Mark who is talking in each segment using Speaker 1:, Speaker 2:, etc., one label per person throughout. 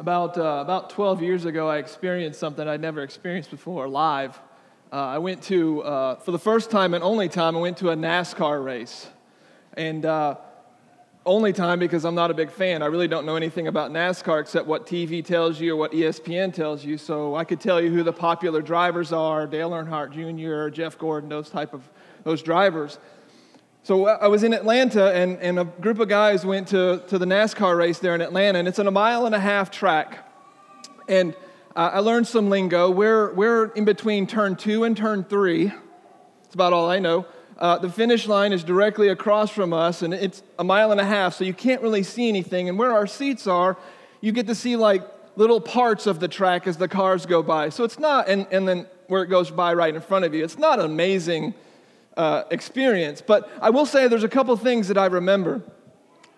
Speaker 1: About, uh, about 12 years ago, I experienced something I'd never experienced before live. Uh, I went to, uh, for the first time and only time, I went to a NASCAR race. And uh, only time because I'm not a big fan. I really don't know anything about NASCAR except what TV tells you or what ESPN tells you. So I could tell you who the popular drivers are Dale Earnhardt Jr., Jeff Gordon, those type of those drivers. So I was in Atlanta, and, and a group of guys went to, to the NASCAR race there in Atlanta, and it's on a mile and a half track. And uh, I learned some lingo. We're, we're in between turn two and turn three. That's about all I know. Uh, the finish line is directly across from us, and it's a mile and a half, so you can't really see anything. And where our seats are, you get to see like little parts of the track as the cars go by. So it's not, and, and then where it goes by right in front of you, it's not amazing uh, experience. But I will say there's a couple things that I remember.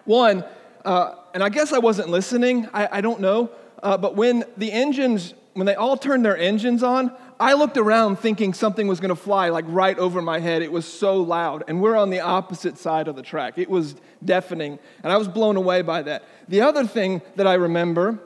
Speaker 1: One, uh, and I guess I wasn't listening, I, I don't know, uh, but when the engines, when they all turned their engines on, I looked around thinking something was going to fly like right over my head. It was so loud. And we're on the opposite side of the track. It was deafening. And I was blown away by that. The other thing that I remember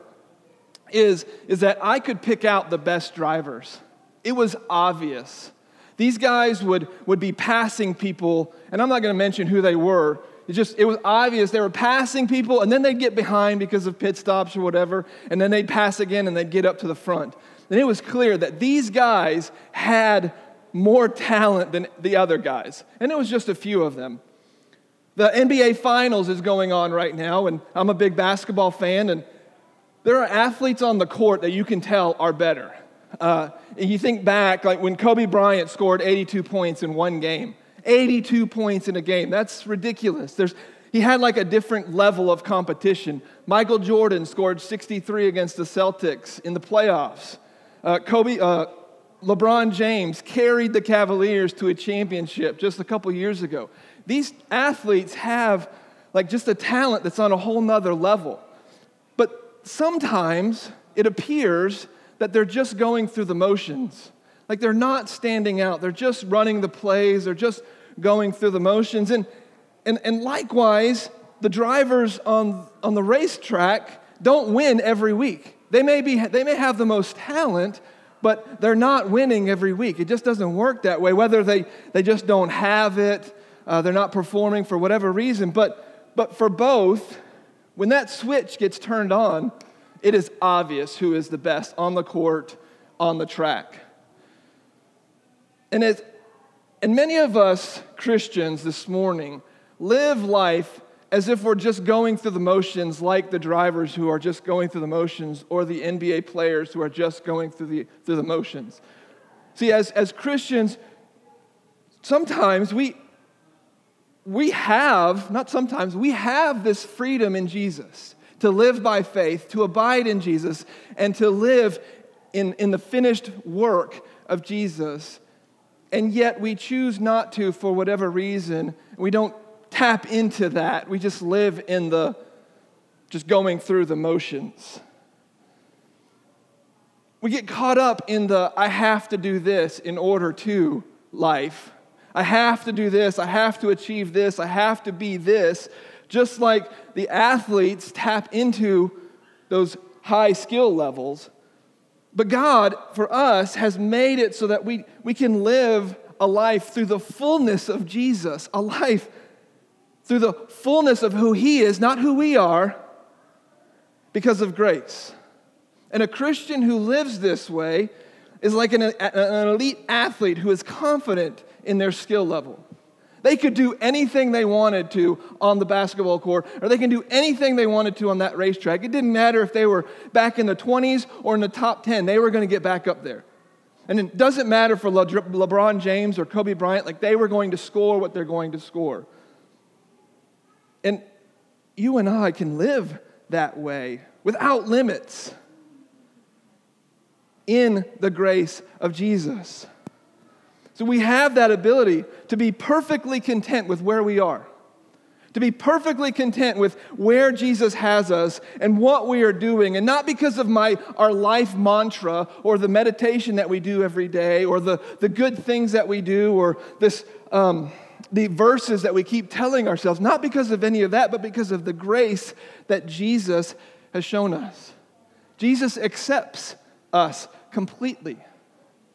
Speaker 1: is, is that I could pick out the best drivers. It was obvious. These guys would, would be passing people, and I'm not going to mention who they were. It just it was obvious they were passing people, and then they'd get behind because of pit stops or whatever, and then they'd pass again and they'd get up to the front. And it was clear that these guys had more talent than the other guys, and it was just a few of them. The NBA Finals is going on right now, and I'm a big basketball fan, and there are athletes on the court that you can tell are better. Uh, you think back, like when Kobe Bryant scored 82 points in one game, 82 points in a game. That's ridiculous. There's, he had like a different level of competition. Michael Jordan scored 63 against the Celtics in the playoffs. Uh, Kobe, uh, LeBron James carried the Cavaliers to a championship just a couple years ago. These athletes have like just a talent that's on a whole nother level. But sometimes it appears that they're just going through the motions. Like they're not standing out, they're just running the plays, they're just going through the motions. And, and, and likewise, the drivers on, on the racetrack don't win every week. They may, be, they may have the most talent, but they're not winning every week. It just doesn't work that way, whether they, they just don't have it, uh, they're not performing for whatever reason. But, but for both, when that switch gets turned on, it is obvious who is the best on the court, on the track. And, as, and many of us Christians this morning live life as if we're just going through the motions, like the drivers who are just going through the motions, or the NBA players who are just going through the, through the motions. See, as, as Christians, sometimes we, we have, not sometimes, we have this freedom in Jesus to live by faith, to abide in Jesus, and to live in, in the finished work of Jesus. And yet we choose not to for whatever reason. We don't tap into that. We just live in the just going through the motions. We get caught up in the I have to do this in order to life. I have to do this. I have to achieve this. I have to be this just like the athletes tap into those high skill levels. But God, for us, has made it so that we, we can live a life through the fullness of Jesus, a life through the fullness of who He is, not who we are, because of grace. And a Christian who lives this way is like an, an elite athlete who is confident in their skill level. They could do anything they wanted to on the basketball court, or they can do anything they wanted to on that racetrack. It didn't matter if they were back in the 20s or in the top 10, they were going to get back up there. And it doesn't matter for Le- LeBron James or Kobe Bryant, like they were going to score what they're going to score. And you and I can live that way without limits in the grace of Jesus. So we have that ability to be perfectly content with where we are, to be perfectly content with where Jesus has us and what we are doing, and not because of my, our life mantra or the meditation that we do every day or the, the good things that we do or this. Um, the verses that we keep telling ourselves, not because of any of that, but because of the grace that Jesus has shown us. Jesus accepts us completely.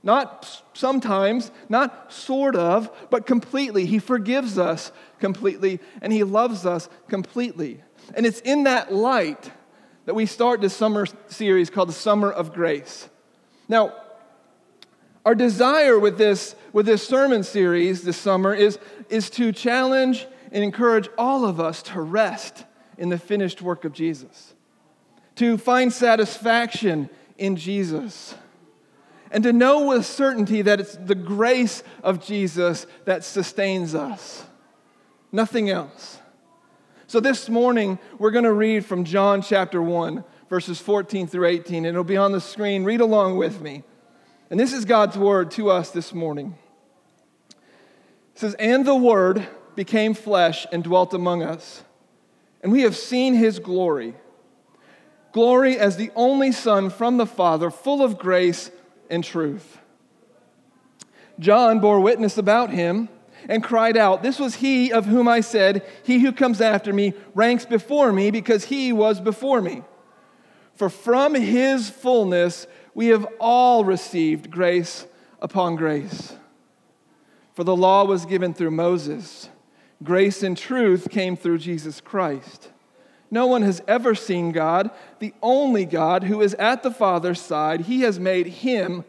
Speaker 1: Not sometimes, not sort of, but completely. He forgives us completely, and He loves us completely. And it's in that light that we start this summer series called the Summer of Grace. Now, our desire with this, with this sermon series this summer is, is to challenge and encourage all of us to rest in the finished work of Jesus, to find satisfaction in Jesus, and to know with certainty that it's the grace of Jesus that sustains us, nothing else. So this morning, we're going to read from John chapter 1, verses 14 through 18, and it'll be on the screen. Read along with me. And this is God's word to us this morning. It says, And the word became flesh and dwelt among us, and we have seen his glory. Glory as the only Son from the Father, full of grace and truth. John bore witness about him and cried out, This was he of whom I said, He who comes after me ranks before me because he was before me. For from his fullness we have all received grace upon grace. For the law was given through Moses, grace and truth came through Jesus Christ. No one has ever seen God, the only God who is at the Father's side. He has made him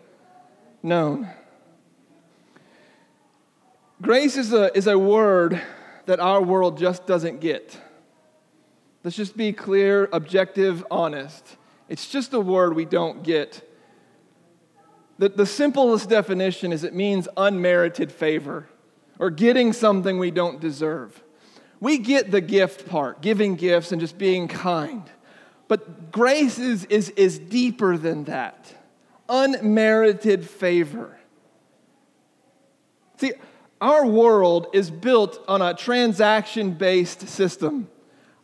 Speaker 1: known. Grace is a, is a word that our world just doesn't get. Let's just be clear, objective, honest. It's just a word we don't get. The, the simplest definition is it means unmerited favor or getting something we don't deserve. We get the gift part, giving gifts and just being kind. But grace is, is, is deeper than that unmerited favor. See, our world is built on a transaction based system.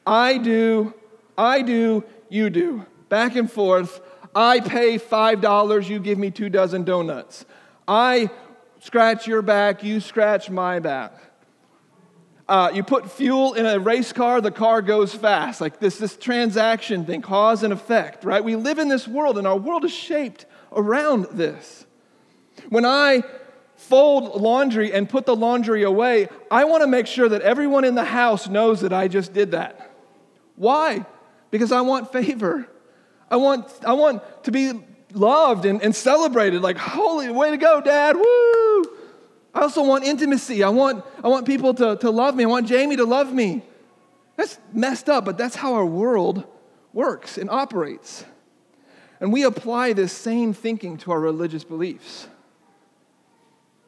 Speaker 1: I do, I do, you do. Back and forth. I pay $5, you give me two dozen donuts. I scratch your back, you scratch my back. Uh, you put fuel in a race car, the car goes fast. Like this, this transaction thing, cause and effect, right? We live in this world, and our world is shaped around this. When I fold laundry and put the laundry away, I want to make sure that everyone in the house knows that I just did that. Why? Because I want favor. I want, I want to be loved and, and celebrated, like, holy, way to go, Dad, woo! I also want intimacy. I want, I want people to, to love me. I want Jamie to love me. That's messed up, but that's how our world works and operates. And we apply this same thinking to our religious beliefs.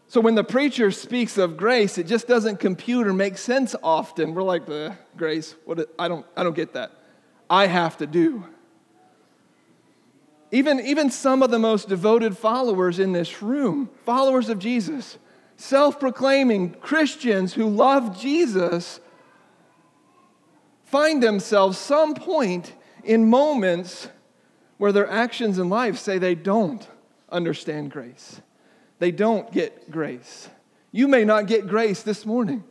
Speaker 1: So when the preacher speaks of grace, it just doesn't compute or make sense often. We're like, the grace, what I don't I don't get that. I have to do. Even, even some of the most devoted followers in this room, followers of Jesus, self proclaiming Christians who love Jesus, find themselves some point in moments where their actions in life say they don't understand grace. They don't get grace. You may not get grace this morning.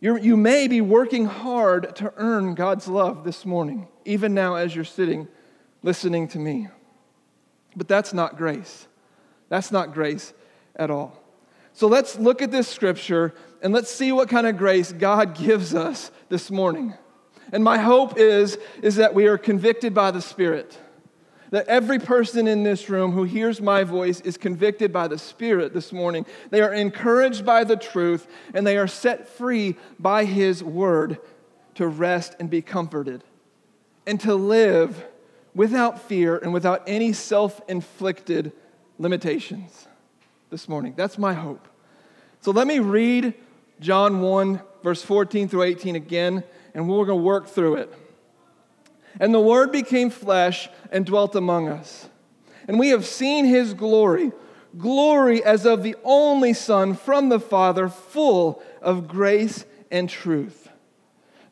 Speaker 1: You're, you may be working hard to earn God's love this morning, even now as you're sitting listening to me. But that's not grace. That's not grace at all. So let's look at this scripture and let's see what kind of grace God gives us this morning. And my hope is, is that we are convicted by the Spirit that every person in this room who hears my voice is convicted by the Spirit this morning. They are encouraged by the truth, and they are set free by His word to rest and be comforted, and to live without fear and without any self inflicted limitations this morning. That's my hope. So let me read John 1, verse 14 through 18 again, and we're going to work through it. And the Word became flesh and dwelt among us. And we have seen his glory, glory as of the only Son from the Father, full of grace and truth.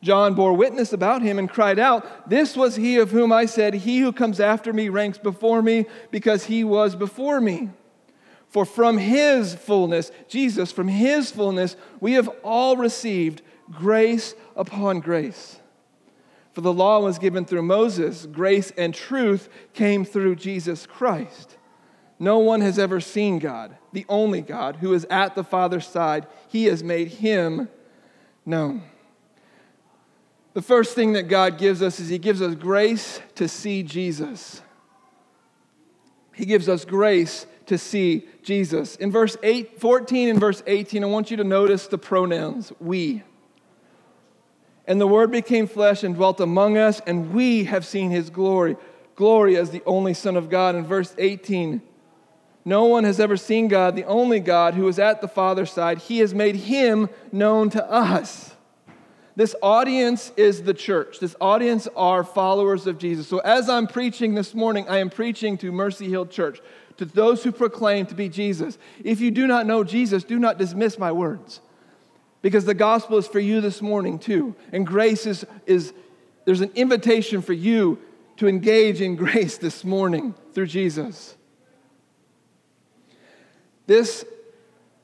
Speaker 1: John bore witness about him and cried out, This was he of whom I said, He who comes after me ranks before me, because he was before me. For from his fullness, Jesus, from his fullness, we have all received grace upon grace. For the law was given through Moses, grace and truth came through Jesus Christ. No one has ever seen God, the only God, who is at the Father's side. He has made him known. The first thing that God gives us is He gives us grace to see Jesus. He gives us grace to see Jesus. In verse 8, 14 and verse 18, I want you to notice the pronouns we. And the Word became flesh and dwelt among us, and we have seen His glory. Glory as the only Son of God. In verse 18, no one has ever seen God, the only God who is at the Father's side. He has made Him known to us. This audience is the church. This audience are followers of Jesus. So, as I'm preaching this morning, I am preaching to Mercy Hill Church, to those who proclaim to be Jesus. If you do not know Jesus, do not dismiss my words. Because the gospel is for you this morning, too. And grace is, is there's an invitation for you to engage in grace this morning through Jesus. This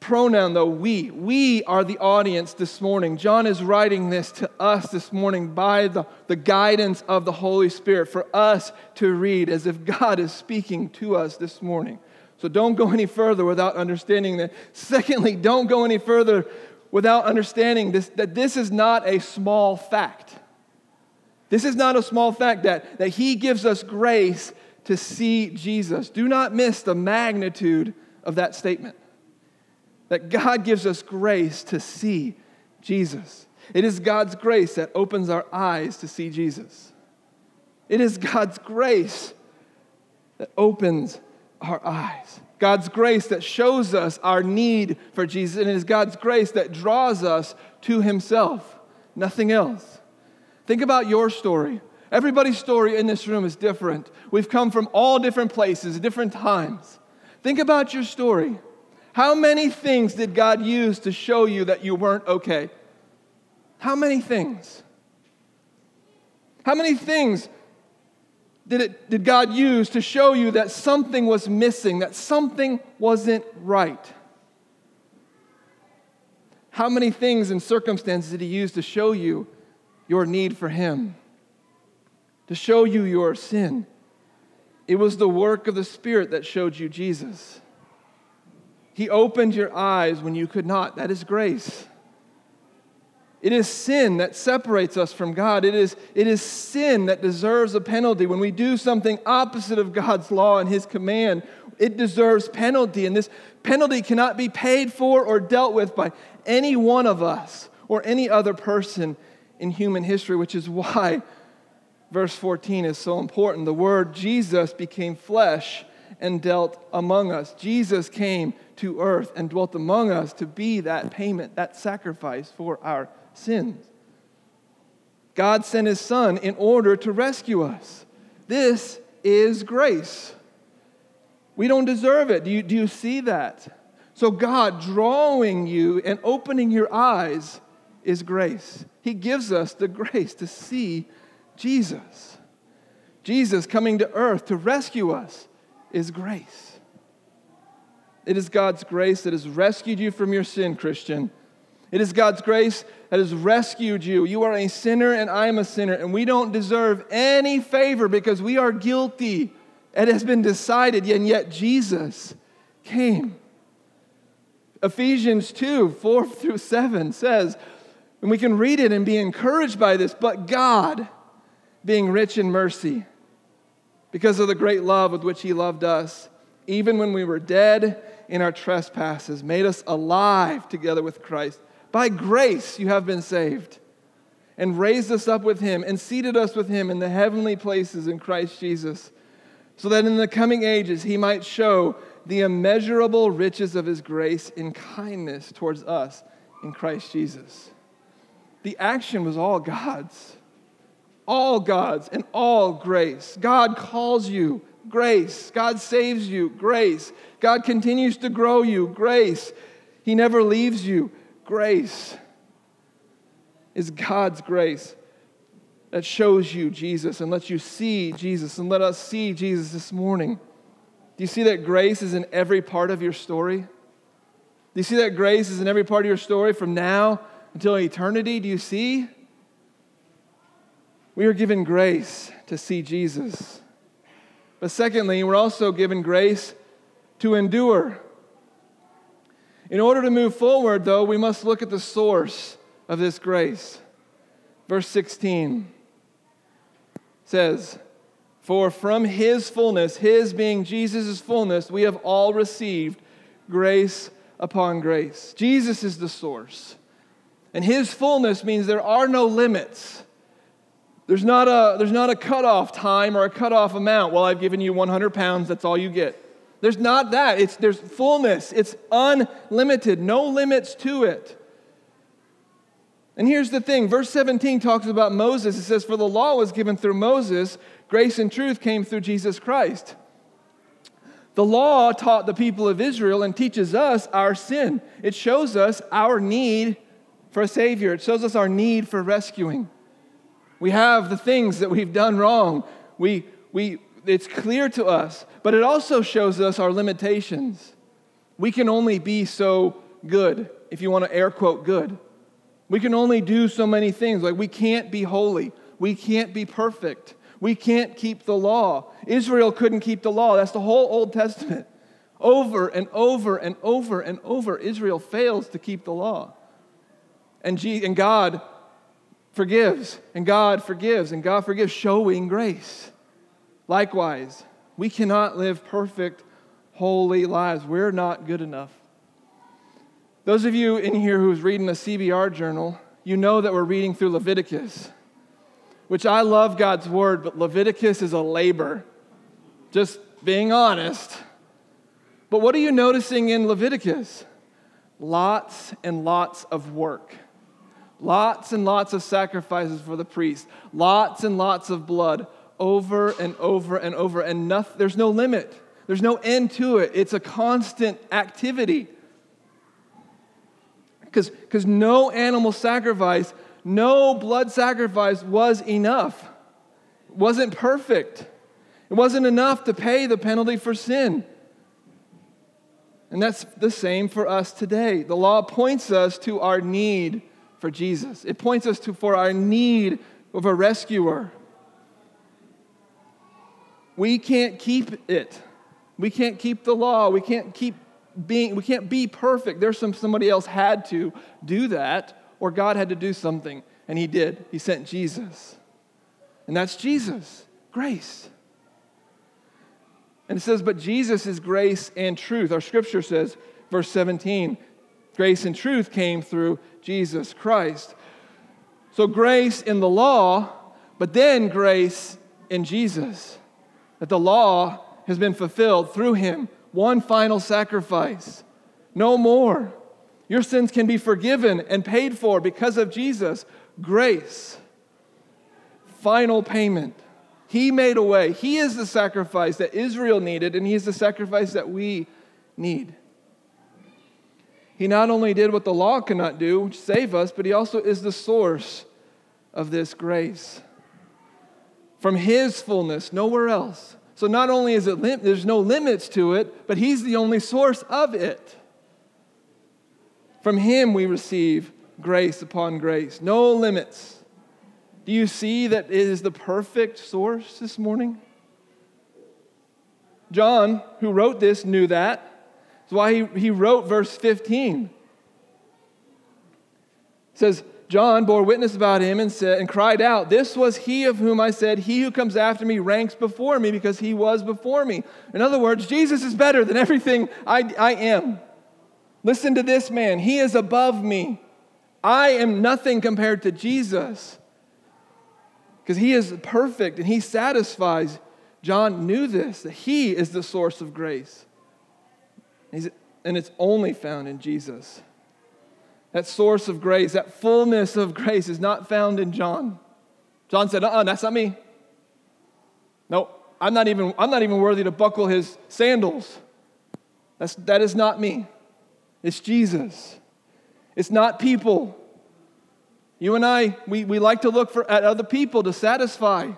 Speaker 1: pronoun, though, we. We are the audience this morning. John is writing this to us this morning by the, the guidance of the Holy Spirit for us to read as if God is speaking to us this morning. So don't go any further without understanding that. Secondly, don't go any further without understanding this, that this is not a small fact. This is not a small fact that, that He gives us grace to see Jesus. Do not miss the magnitude of that statement that God gives us grace to see Jesus. It is God's grace that opens our eyes to see Jesus. It is God's grace that opens our eyes. God's grace that shows us our need for Jesus. And it is God's grace that draws us to Himself, nothing else. Think about your story. Everybody's story in this room is different. We've come from all different places, different times. Think about your story. How many things did God use to show you that you weren't okay? How many things? How many things did, it, did God use to show you that something was missing, that something wasn't right? How many things and circumstances did He use to show you your need for Him? To show you your sin? It was the work of the Spirit that showed you Jesus. He opened your eyes when you could not. That is grace. It is sin that separates us from God. It is, it is sin that deserves a penalty. When we do something opposite of God's law and His command, it deserves penalty. And this penalty cannot be paid for or dealt with by any one of us or any other person in human history, which is why verse 14 is so important. The word Jesus became flesh and dealt among us. Jesus came to earth and dwelt among us to be that payment, that sacrifice for our sins. God sent his son in order to rescue us. This is grace. We don't deserve it. Do you, do you see that? So, God drawing you and opening your eyes is grace. He gives us the grace to see Jesus. Jesus coming to earth to rescue us is grace. It is God's grace that has rescued you from your sin, Christian. It is God's grace that has rescued you. You are a sinner and I am a sinner, and we don't deserve any favor because we are guilty. It has been decided, and yet Jesus came. Ephesians 2 4 through 7 says, and we can read it and be encouraged by this, but God, being rich in mercy, because of the great love with which He loved us, even when we were dead in our trespasses, made us alive together with Christ. By grace you have been saved, and raised us up with Him, and seated us with Him in the heavenly places in Christ Jesus, so that in the coming ages He might show the immeasurable riches of His grace in kindness towards us in Christ Jesus. The action was all God's all God's and all grace. God calls you, grace. God saves you, grace. God continues to grow you, grace. He never leaves you, grace. Is God's grace that shows you Jesus and lets you see Jesus and let us see Jesus this morning. Do you see that grace is in every part of your story? Do you see that grace is in every part of your story from now until eternity? Do you see? We are given grace to see Jesus. But secondly, we're also given grace to endure. In order to move forward, though, we must look at the source of this grace. Verse 16 says, For from his fullness, his being Jesus' fullness, we have all received grace upon grace. Jesus is the source. And his fullness means there are no limits. There's not a, there's not a cutoff time or a cutoff amount. Well, I've given you 100 pounds, that's all you get. There's not that. It's, there's fullness, it's unlimited, no limits to it. And here's the thing verse 17 talks about Moses. It says, For the law was given through Moses, grace and truth came through Jesus Christ. The law taught the people of Israel and teaches us our sin. It shows us our need for a Savior, it shows us our need for rescuing. We have the things that we've done wrong. We, we, it's clear to us, but it also shows us our limitations. We can only be so good, if you want to air quote good. We can only do so many things. Like we can't be holy, we can't be perfect, we can't keep the law. Israel couldn't keep the law. That's the whole Old Testament. Over and over and over and over, Israel fails to keep the law. And, and God forgives, and God forgives, and God forgives, showing grace. Likewise, we cannot live perfect, holy lives. We're not good enough. Those of you in here who's reading a CBR journal, you know that we're reading through Leviticus, which I love God's word, but Leviticus is a labor. Just being honest. But what are you noticing in Leviticus? Lots and lots of work. Lots and lots of sacrifices for the priest, lots and lots of blood over and over and over, and nothing, there's no limit. There's no end to it. It's a constant activity. Because because no animal sacrifice, no blood sacrifice was enough. It wasn't perfect. It wasn't enough to pay the penalty for sin. And that's the same for us today. The law points us to our need for Jesus. It points us to for our need of a rescuer. We can't keep it. We can't keep the law. We can't keep being we can't be perfect. There's some somebody else had to do that or God had to do something and he did. He sent Jesus. And that's Jesus, grace. And it says, but Jesus is grace and truth. Our scripture says, verse 17, grace and truth came through Jesus Christ. So, grace in the law, but then grace in Jesus. That the law has been fulfilled through him. One final sacrifice. No more. Your sins can be forgiven and paid for because of Jesus. Grace. Final payment. He made a way. He is the sacrifice that Israel needed, and He is the sacrifice that we need. He not only did what the law cannot do, save us, but he also is the source of this grace. From his fullness, nowhere else. So not only is it lim- there's no limits to it, but he's the only source of it. From him we receive grace upon grace, no limits. Do you see that it is the perfect source this morning? John, who wrote this, knew that. That's why he, he wrote verse 15. It says, John bore witness about him and said and cried out, This was he of whom I said, He who comes after me ranks before me because he was before me. In other words, Jesus is better than everything I, I am. Listen to this man. He is above me. I am nothing compared to Jesus because he is perfect and he satisfies. John knew this, that he is the source of grace. And it's only found in Jesus. That source of grace, that fullness of grace is not found in John. John said, uh uh-uh, that's not me. No, I'm not even, I'm not even worthy to buckle his sandals. That's, that is not me. It's Jesus. It's not people. You and I, we, we like to look for, at other people to satisfy.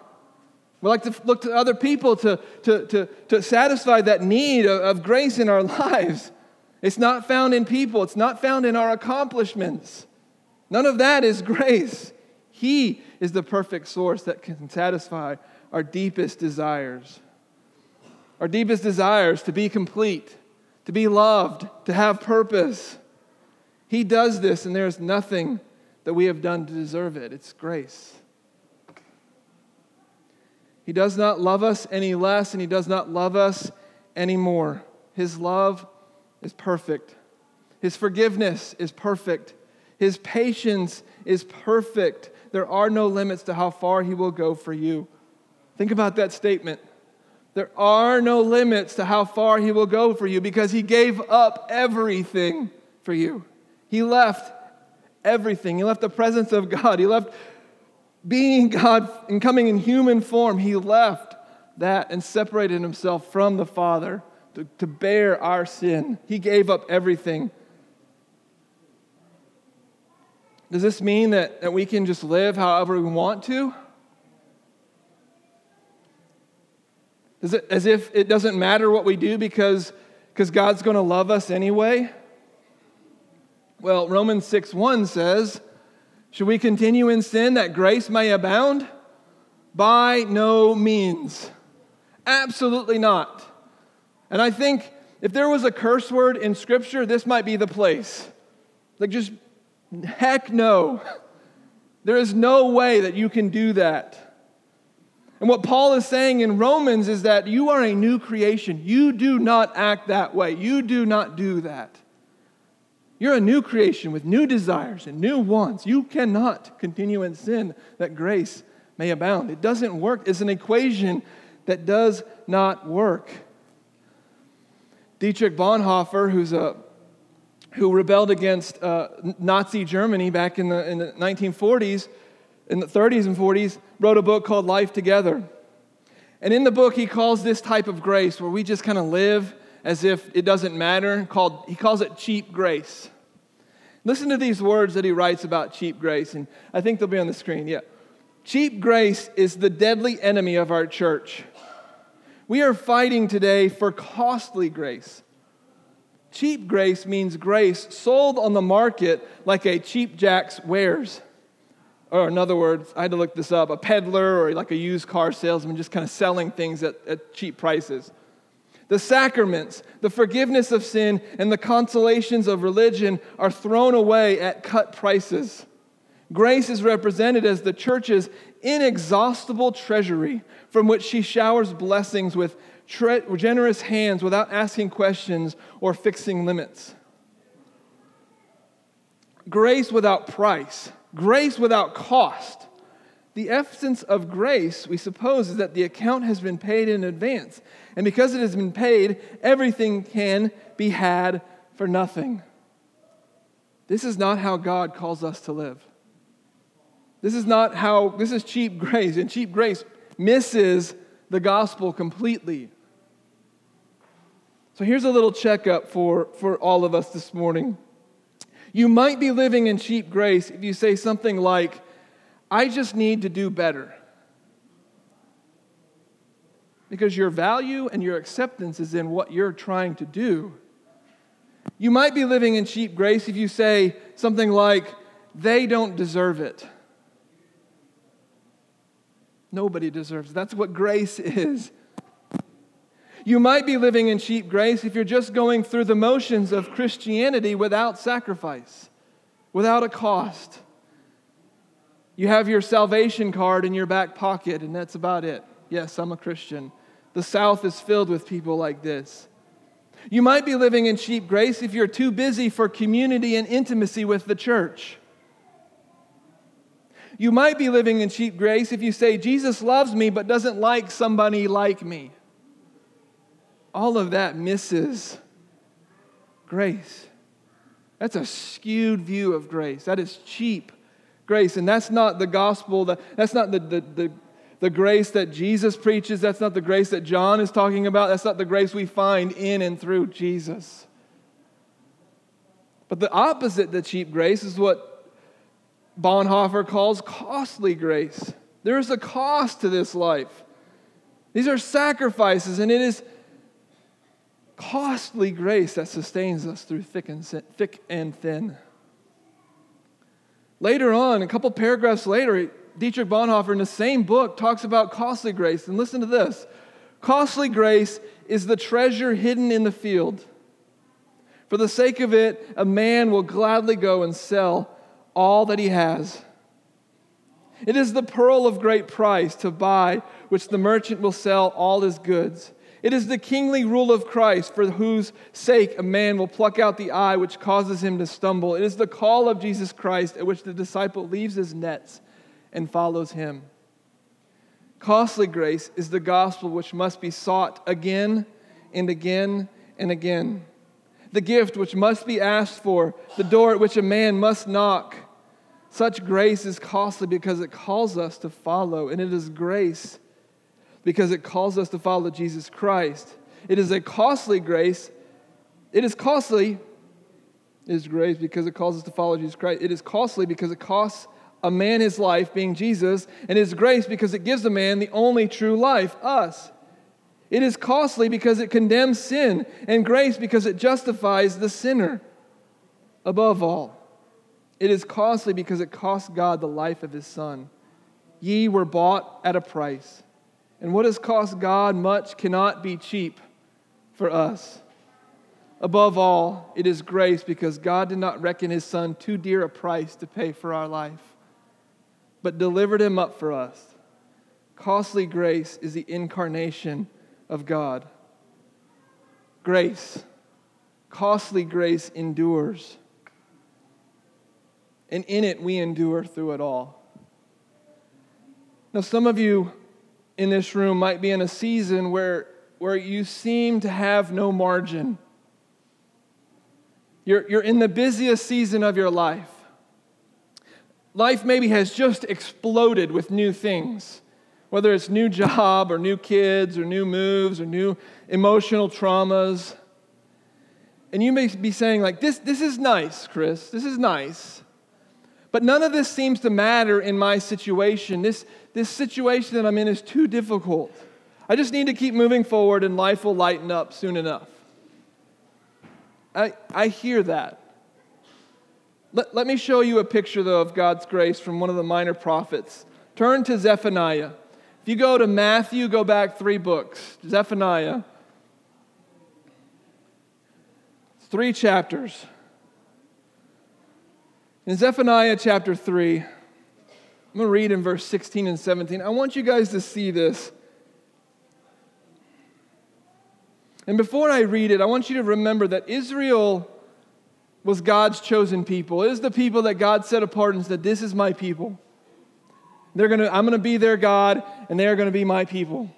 Speaker 1: We like to look to other people to, to, to, to satisfy that need of, of grace in our lives. It's not found in people, it's not found in our accomplishments. None of that is grace. He is the perfect source that can satisfy our deepest desires. Our deepest desires to be complete, to be loved, to have purpose. He does this, and there is nothing that we have done to deserve it. It's grace. He does not love us any less, and He does not love us any more. His love is perfect, His forgiveness is perfect, His patience is perfect. There are no limits to how far He will go for you. Think about that statement. There are no limits to how far He will go for you because He gave up everything for you. He left everything. He left the presence of God. He left being God and coming in human form. He left that and separated himself from the Father to, to bear our sin. He gave up everything. Does this mean that, that we can just live however we want to? Is it as if it doesn't matter what we do because, because God's going to love us anyway? Well, Romans 6 1 says, Should we continue in sin that grace may abound? By no means. Absolutely not. And I think if there was a curse word in Scripture, this might be the place. Like, just heck no. There is no way that you can do that. And what Paul is saying in Romans is that you are a new creation. You do not act that way. You do not do that. You're a new creation with new desires and new wants. You cannot continue in sin that grace may abound. It doesn't work. It's an equation that does not work. Dietrich Bonhoeffer, who's a who rebelled against uh, Nazi Germany back in the, in the 1940s, in the 30s and 40s, wrote a book called Life Together. And in the book, he calls this type of grace where we just kind of live as if it doesn't matter, called, he calls it cheap grace. Listen to these words that he writes about cheap grace, and I think they'll be on the screen. Yeah. Cheap grace is the deadly enemy of our church. We are fighting today for costly grace. Cheap grace means grace sold on the market like a cheap jack's wares. Or, in other words, I had to look this up a peddler or like a used car salesman just kind of selling things at, at cheap prices. The sacraments, the forgiveness of sin, and the consolations of religion are thrown away at cut prices. Grace is represented as the church's inexhaustible treasury from which she showers blessings with tre- generous hands without asking questions or fixing limits. Grace without price, grace without cost the essence of grace, we suppose, is that the account has been paid in advance. And because it has been paid, everything can be had for nothing. This is not how God calls us to live. This is not how, this is cheap grace. And cheap grace misses the gospel completely. So here's a little checkup for, for all of us this morning. You might be living in cheap grace if you say something like, I just need to do better. Because your value and your acceptance is in what you're trying to do. You might be living in cheap grace if you say something like, they don't deserve it. Nobody deserves. That's what grace is. You might be living in cheap grace if you're just going through the motions of Christianity without sacrifice, without a cost. You have your salvation card in your back pocket, and that's about it. Yes, I'm a Christian. The South is filled with people like this. You might be living in cheap grace if you're too busy for community and intimacy with the church. You might be living in cheap grace if you say, Jesus loves me but doesn't like somebody like me. All of that misses grace. That's a skewed view of grace. That is cheap grace. And that's not the gospel, that's not the, the, the, the grace that Jesus preaches. That's not the grace that John is talking about. That's not the grace we find in and through Jesus. But the opposite the cheap grace is what Bonhoeffer calls costly grace. There is a cost to this life. These are sacrifices, and it is costly grace that sustains us through thick and, thick and thin. Later on, a couple paragraphs later, Dietrich Bonhoeffer, in the same book, talks about costly grace. And listen to this costly grace is the treasure hidden in the field. For the sake of it, a man will gladly go and sell all that he has. It is the pearl of great price to buy, which the merchant will sell all his goods. It is the kingly rule of Christ, for whose sake a man will pluck out the eye which causes him to stumble. It is the call of Jesus Christ at which the disciple leaves his nets and follows him. Costly grace is the gospel which must be sought again and again and again. The gift which must be asked for, the door at which a man must knock. Such grace is costly because it calls us to follow, and it is grace because it calls us to follow Jesus Christ. It is a costly grace. It is costly. It is grace because it calls us to follow Jesus Christ. It is costly because it costs a man his life, being Jesus, and it is grace because it gives a man the only true life, us. It is costly because it condemns sin, and grace because it justifies the sinner. Above all, it is costly because it cost God the life of his Son. Ye were bought at a price. And what has cost God much cannot be cheap for us. Above all, it is grace because God did not reckon his Son too dear a price to pay for our life, but delivered him up for us. Costly grace is the incarnation of God. Grace, costly grace endures. And in it, we endure through it all. Now, some of you in this room might be in a season where, where you seem to have no margin. You're, you're in the busiest season of your life. Life maybe has just exploded with new things, whether it's new job or new kids or new moves or new emotional traumas. And you may be saying, like, this, this is nice, Chris. This is nice. But none of this seems to matter in my situation. This, this situation that I'm in is too difficult. I just need to keep moving forward and life will lighten up soon enough. I, I hear that. Let, let me show you a picture, though, of God's grace from one of the minor prophets. Turn to Zephaniah. If you go to Matthew, go back three books. Zephaniah. Three chapters. In Zephaniah chapter 3, I'm going to read in verse 16 and 17. I want you guys to see this. And before I read it, I want you to remember that Israel was God's chosen people. It is the people that God set apart and said, This is my people. They're gonna, I'm going to be their God, and they are going to be my people.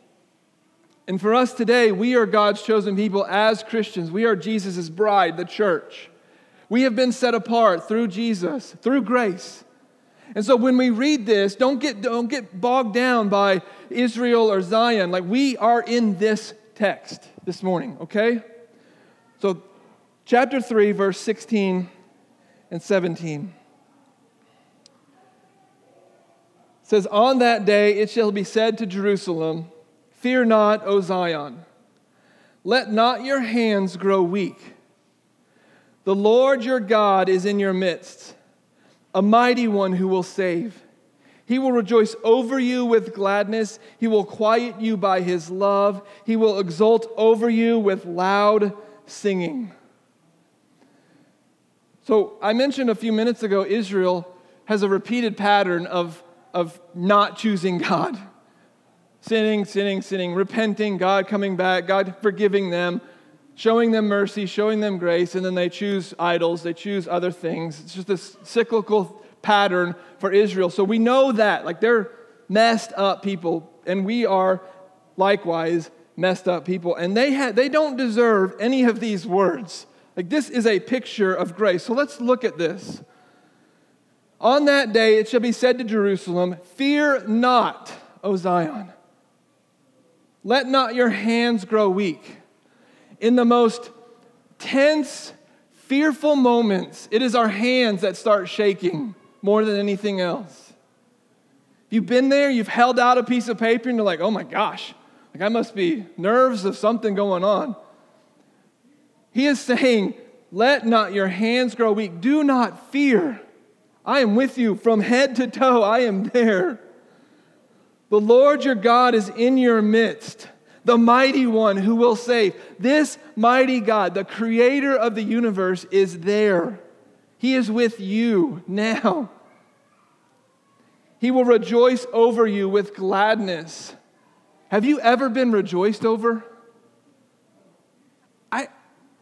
Speaker 1: And for us today, we are God's chosen people as Christians. We are Jesus' bride, the church. We have been set apart through Jesus, through grace. And so when we read this, don't get, don't get bogged down by Israel or Zion. Like we are in this text this morning, okay? So, chapter 3, verse 16 and 17 says, On that day it shall be said to Jerusalem, Fear not, O Zion. Let not your hands grow weak. The Lord your God is in your midst, a mighty one who will save. He will rejoice over you with gladness. He will quiet you by his love. He will exult over you with loud singing. So, I mentioned a few minutes ago, Israel has a repeated pattern of, of not choosing God. Sinning, sinning, sinning, repenting, God coming back, God forgiving them, showing them mercy, showing them grace, and then they choose idols, they choose other things. It's just this cyclical pattern for Israel. So we know that. Like they're messed up people, and we are likewise messed up people. And they, ha- they don't deserve any of these words. Like this is a picture of grace. So let's look at this. On that day it shall be said to Jerusalem, Fear not, O Zion. Let not your hands grow weak in the most tense, fearful moments, it is our hands that start shaking more than anything else. You've been there, you've held out a piece of paper, and you're like, oh my gosh, like I must be nerves of something going on. He is saying, let not your hands grow weak. Do not fear. I am with you from head to toe. I am there. The Lord your God is in your midst, the mighty one who will save. This mighty God, the creator of the universe, is there. He is with you now. He will rejoice over you with gladness. Have you ever been rejoiced over? I,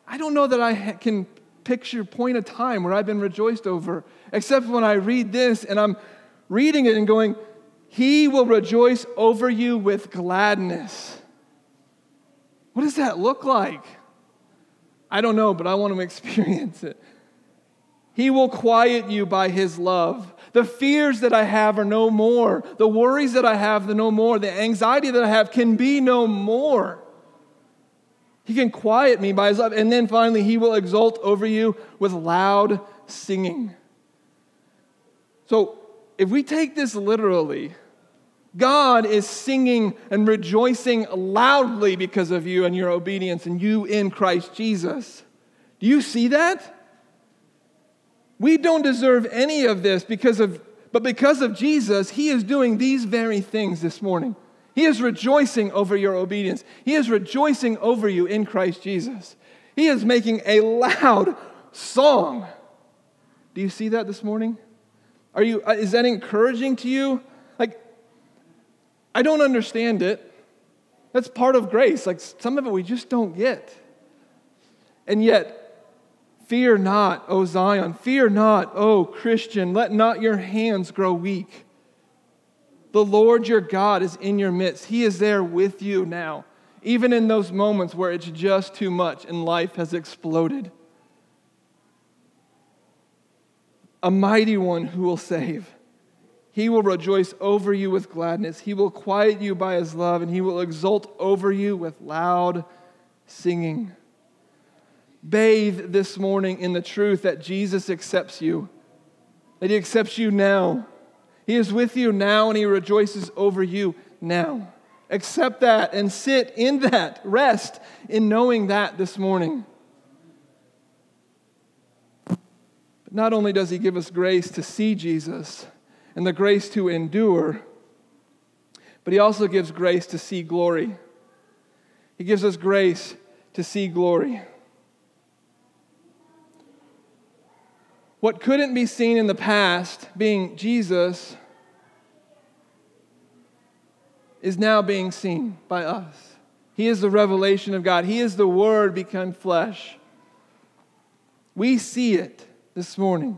Speaker 1: I don't know that I can picture, point a time where I've been rejoiced over, except when I read this and I'm reading it and going, He will rejoice over you with gladness. What does that look like? I don't know, but I want to experience it. He will quiet you by His love. The fears that I have are no more. The worries that I have are no more. The anxiety that I have can be no more. He can quiet me by his love. And then finally, he will exult over you with loud singing. So, if we take this literally, God is singing and rejoicing loudly because of you and your obedience and you in Christ Jesus. Do you see that? We don't deserve any of this because of but because of Jesus, he is doing these very things this morning. He is rejoicing over your obedience. He is rejoicing over you in Christ Jesus. He is making a loud song. Do you see that this morning? Are you, uh, is that encouraging to you? I don't understand it. That's part of grace. Like, some of it we just don't get. And yet, fear not, O Zion. Fear not, O Christian. Let not your hands grow weak. The Lord your God is in your midst. He is there with you now, even in those moments where it's just too much and life has exploded. A mighty one who will save. He will rejoice over you with gladness. He will quiet you by his love, and he will exult over you with loud singing. Bathe this morning in the truth that Jesus accepts you, that he accepts you now he is with you now and He rejoices over you now. Accept that and sit in that. Rest in knowing that this morning. But not only does He give us grace to see Jesus and the grace to endure, but He also gives grace to see glory. He gives us grace to see glory. What couldn't be seen in the past, being Jesus, is now being seen by us. He is the revelation of God, He is the Word become flesh. We see it this morning.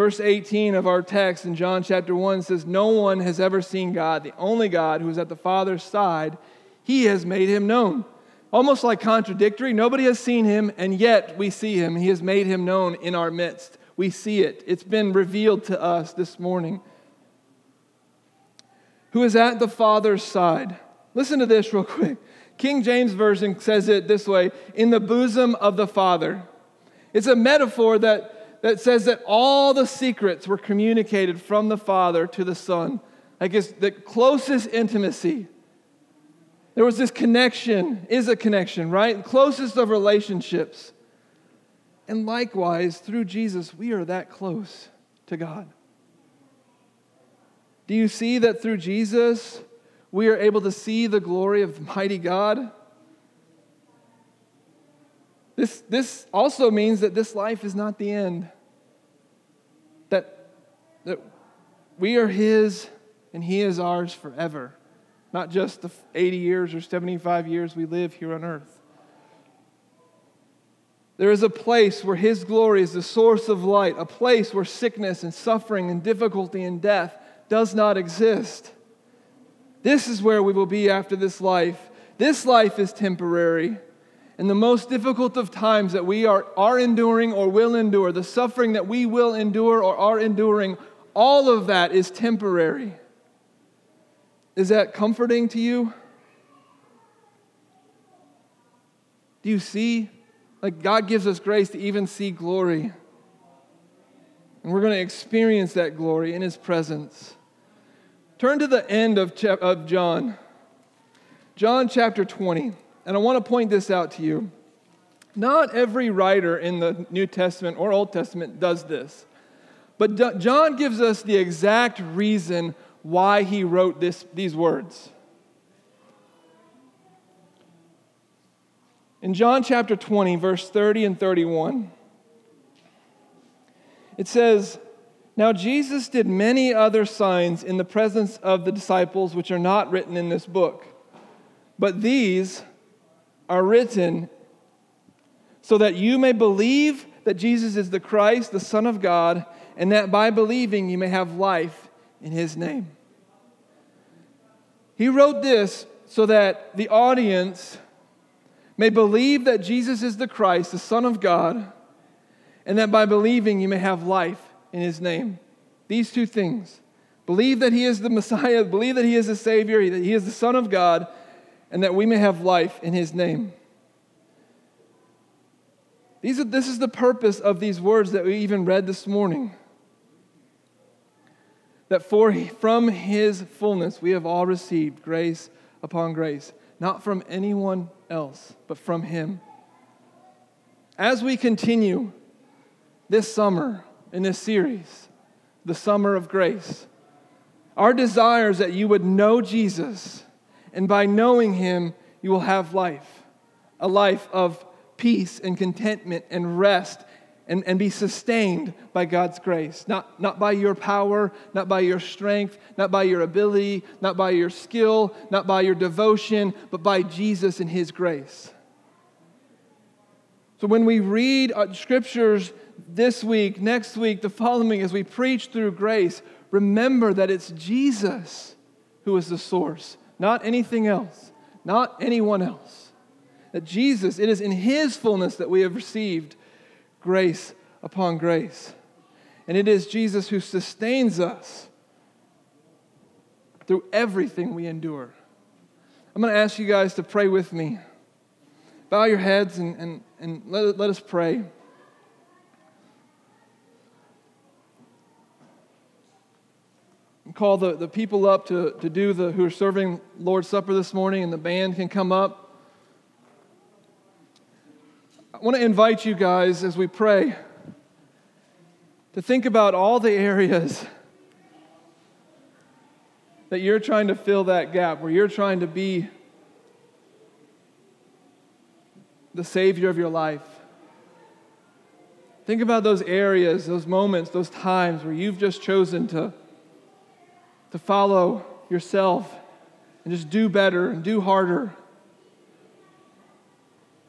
Speaker 1: Verse 18 of our text in John chapter 1 says, No one has ever seen God, the only God who is at the Father's side. He has made him known almost like contradictory. Nobody has seen him, and yet we see him. He has made him known in our midst. We see it. It's been revealed to us this morning. Who is at the Father's side. Listen to this real quick. King James Version says it this way in the bosom of the Father. It's a metaphor that, that says that all the secrets were communicated from the Father to the Son. Like it's the closest intimacy. There was this connection, is a connection, right? Closest of relationships. And likewise, through Jesus, we are that close to God. Do you see that through Jesus, we are able to see the glory of mighty God? This, this also means that this life is not the end. That, that we are His and He is ours forever not just the 80 years or 75 years we live here on earth. There is a place where His glory is the source of light, a place where sickness and suffering and difficulty and death does not exist. This is where we will be after this life. This life is temporary. And the most difficult of times that we are, are enduring or will endure, the suffering that we will endure or are enduring, all of that is temporary. Is that comforting to you? Do you see? Like God gives us grace to even see glory. And we're going to experience that glory in His presence. Turn to the end of, of John, John chapter 20. And I want to point this out to you. Not every writer in the New Testament or Old Testament does this. But John gives us the exact reason why he wrote this, these words. In John chapter 20, verse 30 and 31, it says, Now Jesus did many other signs in the presence of the disciples, which are not written in this book, but these are written so that you may believe that Jesus is the Christ, the Son of God, and that by believing you may have life in his name. He wrote this so that the audience may believe that Jesus is the Christ, the Son of God, and that by believing you may have life in his name. These two things believe that he is the Messiah, believe that he is the Savior, that he is the Son of God, and that we may have life in his name. These are, this is the purpose of these words that we even read this morning. That for, from his fullness we have all received grace upon grace, not from anyone else, but from Him. As we continue this summer in this series, the Summer of Grace, our desire is that you would know Jesus, and by knowing Him, you will have life a life of peace and contentment and rest and, and be sustained by God's grace. Not, not by your power, not by your strength, not by your ability, not by your skill, not by your devotion, but by Jesus and His grace. So when we read uh, scriptures this week, next week, the following, as we preach through grace, remember that it's Jesus who is the source, not anything else, not anyone else. That Jesus, it is in His fullness that we have received grace upon grace. And it is Jesus who sustains us through everything we endure. I'm going to ask you guys to pray with me. Bow your heads and, and, and let, let us pray. Call the, the people up to, to do the who are serving Lord's Supper this morning, and the band can come up. I want to invite you guys as we pray to think about all the areas that you're trying to fill that gap, where you're trying to be the Savior of your life. Think about those areas, those moments, those times where you've just chosen to, to follow yourself and just do better and do harder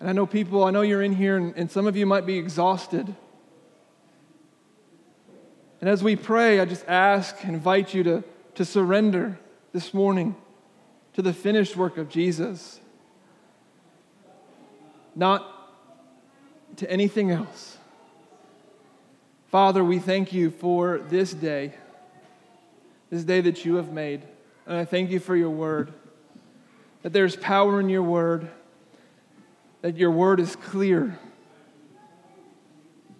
Speaker 1: and I know people, I know you're in here, and, and some of you might be exhausted. And as we pray, I just ask, invite you to, to surrender this morning to the finished work of Jesus, not to anything else. Father, we thank you for this day, this day that you have made. And I thank you for your word, that there's power in your word that your word is clear,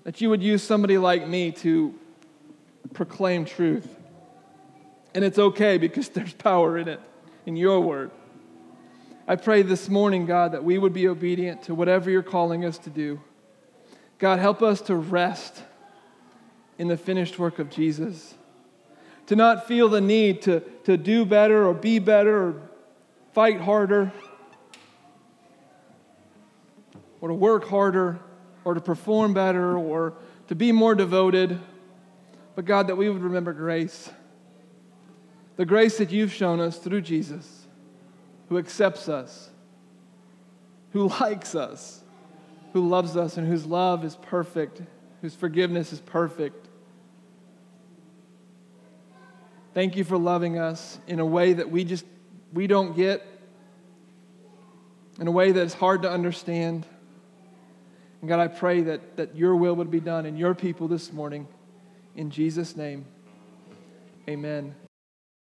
Speaker 1: that you would use somebody like me to proclaim truth. And it's okay because there's power in it, in your word. I pray this morning, God, that we would be obedient to whatever you're calling us to do. God, help us to rest in the finished work of Jesus, to not feel the need to, to do better or be better or fight harder or to work harder or to perform better or to be more devoted. But God, that we would remember grace. The grace that you've shown us through Jesus, who accepts us, who likes us, who loves us, and whose love is perfect, whose forgiveness is perfect. Thank you for loving us in a way that we just we don't get, in a way that is hard to understand. And God, I pray that, that your will would be done in your people this morning. In Jesus' name, amen.